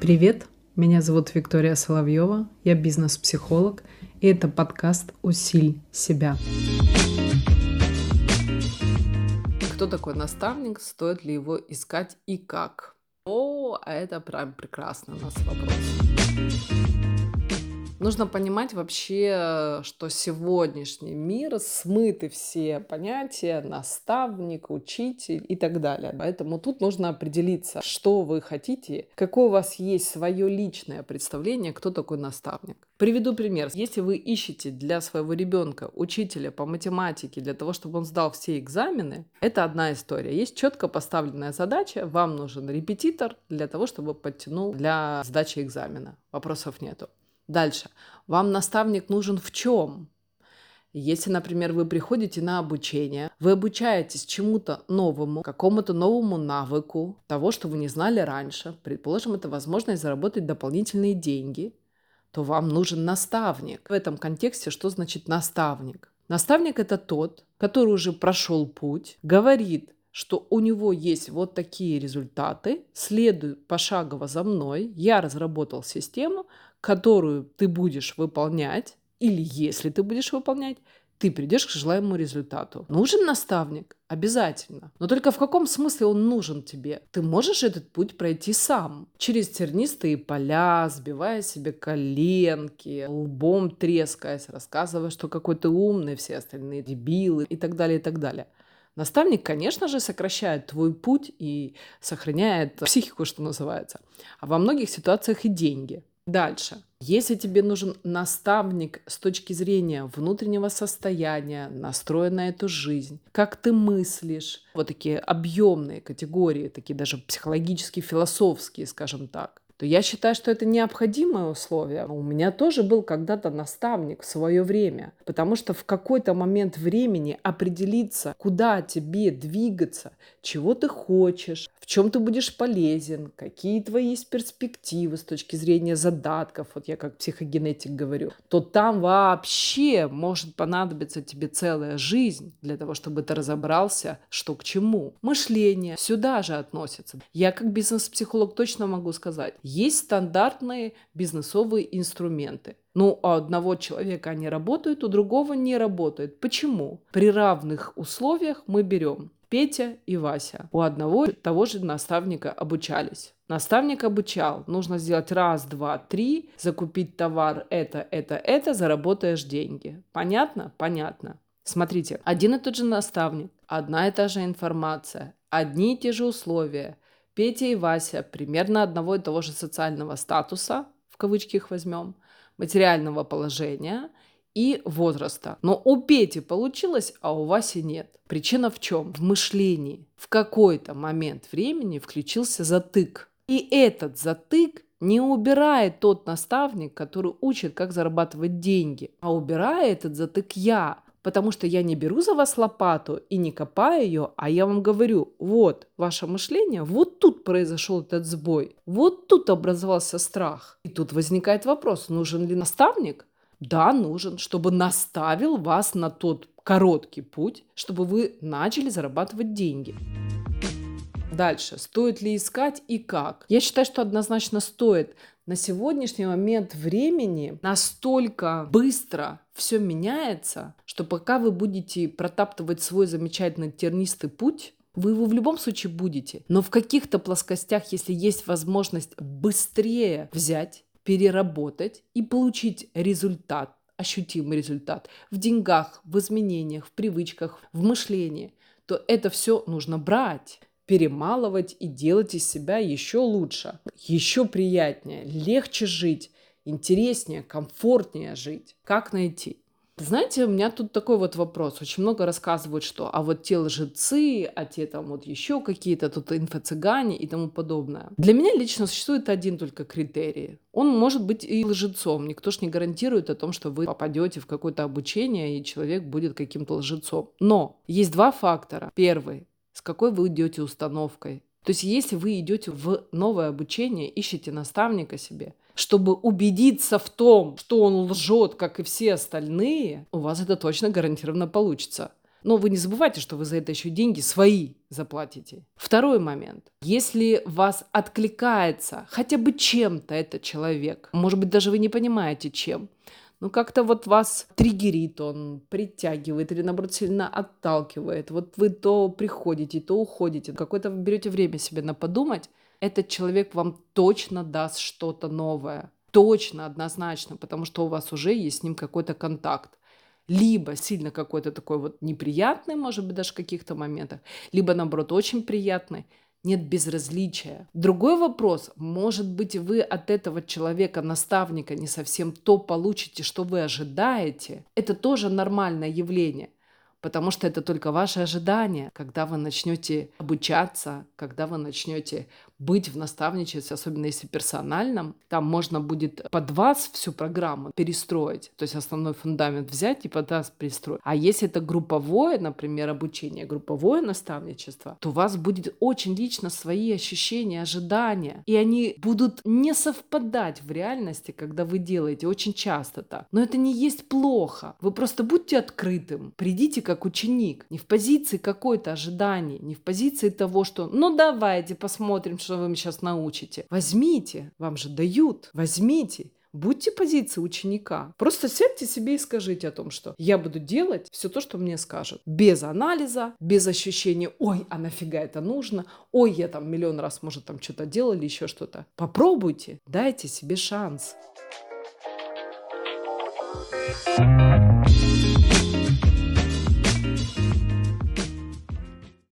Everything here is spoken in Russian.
Привет, меня зовут Виктория Соловьева, я бизнес-психолог, и это подкаст «Усиль себя». Кто такой наставник, стоит ли его искать и как? О, это прям прекрасно у нас вопрос. Нужно понимать вообще, что сегодняшний мир смыты все понятия наставник, учитель и так далее. Поэтому тут нужно определиться, что вы хотите, какое у вас есть свое личное представление, кто такой наставник. Приведу пример. Если вы ищете для своего ребенка учителя по математике для того, чтобы он сдал все экзамены, это одна история. Есть четко поставленная задача, вам нужен репетитор для того, чтобы подтянул для сдачи экзамена. Вопросов нету. Дальше. Вам наставник нужен в чем? Если, например, вы приходите на обучение, вы обучаетесь чему-то новому, какому-то новому навыку, того, что вы не знали раньше, предположим, это возможность заработать дополнительные деньги, то вам нужен наставник. В этом контексте что значит наставник? Наставник это тот, который уже прошел путь, говорит, что у него есть вот такие результаты, следуй пошагово за мной, я разработал систему, которую ты будешь выполнять, или если ты будешь выполнять, ты придешь к желаемому результату. Нужен наставник? Обязательно. Но только в каком смысле он нужен тебе? Ты можешь этот путь пройти сам. Через тернистые поля, сбивая себе коленки, лбом трескаясь, рассказывая, что какой ты умный, все остальные дебилы и так далее, и так далее. Наставник, конечно же, сокращает твой путь и сохраняет психику, что называется. А во многих ситуациях и деньги. Дальше. Если тебе нужен наставник с точки зрения внутреннего состояния, настроя на эту жизнь, как ты мыслишь, вот такие объемные категории, такие даже психологические, философские, скажем так, то я считаю, что это необходимое условие. У меня тоже был когда-то наставник в свое время, потому что в какой-то момент времени определиться, куда тебе двигаться, чего ты хочешь, в чем ты будешь полезен, какие твои есть перспективы с точки зрения задатков, вот я как психогенетик говорю, то там вообще может понадобиться тебе целая жизнь для того, чтобы ты разобрался, что к чему. Мышление сюда же относится. Я как бизнес-психолог точно могу сказать, есть стандартные бизнесовые инструменты. Ну, у одного человека они работают, у другого не работают. Почему? При равных условиях мы берем Петя и Вася. У одного того же наставника обучались. Наставник обучал. Нужно сделать раз, два, три, закупить товар, это, это, это, заработаешь деньги. Понятно? Понятно. Смотрите, один и тот же наставник, одна и та же информация, одни и те же условия – Петя и Вася примерно одного и того же социального статуса, в кавычки их возьмем, материального положения и возраста. Но у Пети получилось, а у Васи нет. Причина в чем? В мышлении. В какой-то момент времени включился затык. И этот затык не убирает тот наставник, который учит, как зарабатывать деньги, а убирает этот затык я, потому что я не беру за вас лопату и не копаю ее, а я вам говорю, вот ваше мышление, вот тут произошел этот сбой, вот тут образовался страх. И тут возникает вопрос, нужен ли наставник? Да, нужен, чтобы наставил вас на тот короткий путь, чтобы вы начали зарабатывать деньги. Дальше. Стоит ли искать и как? Я считаю, что однозначно стоит. На сегодняшний момент времени настолько быстро все меняется, что пока вы будете протаптывать свой замечательный тернистый путь, вы его в любом случае будете. Но в каких-то плоскостях, если есть возможность быстрее взять, переработать и получить результат, ощутимый результат в деньгах, в изменениях, в привычках, в мышлении, то это все нужно брать перемалывать и делать из себя еще лучше, еще приятнее, легче жить, интереснее, комфортнее жить. Как найти? Знаете, у меня тут такой вот вопрос. Очень много рассказывают, что а вот те лжецы, а те там вот еще какие-то тут инфо-цыгане и тому подобное. Для меня лично существует один только критерий. Он может быть и лжецом. Никто ж не гарантирует о том, что вы попадете в какое-то обучение, и человек будет каким-то лжецом. Но есть два фактора. Первый с какой вы идете установкой. То есть если вы идете в новое обучение, ищете наставника себе, чтобы убедиться в том, что он лжет, как и все остальные, у вас это точно гарантированно получится. Но вы не забывайте, что вы за это еще деньги свои заплатите. Второй момент. Если вас откликается хотя бы чем-то этот человек, может быть, даже вы не понимаете, чем, ну как-то вот вас триггерит он, притягивает или наоборот сильно отталкивает. Вот вы то приходите, то уходите, какое-то берете время себе на подумать, этот человек вам точно даст что-то новое. Точно, однозначно, потому что у вас уже есть с ним какой-то контакт либо сильно какой-то такой вот неприятный, может быть, даже в каких-то моментах, либо, наоборот, очень приятный, нет безразличия. Другой вопрос, может быть, вы от этого человека, наставника, не совсем то получите, что вы ожидаете. Это тоже нормальное явление потому что это только ваши ожидания, когда вы начнете обучаться, когда вы начнете быть в наставничестве, особенно если персональном, там можно будет под вас всю программу перестроить, то есть основной фундамент взять и под вас перестроить. А если это групповое, например, обучение, групповое наставничество, то у вас будет очень лично свои ощущения, ожидания, и они будут не совпадать в реальности, когда вы делаете, очень часто так. Но это не есть плохо. Вы просто будьте открытым, придите как ученик, не в позиции какой-то ожидания, не в позиции того, что ну давайте посмотрим, что вы мне сейчас научите. Возьмите, вам же дают, возьмите. Будьте позиции ученика. Просто сядьте себе и скажите о том, что я буду делать все то, что мне скажут. Без анализа, без ощущения, ой, а нафига это нужно, ой, я там миллион раз, может, там что-то делал или еще что-то. Попробуйте, дайте себе шанс. thank you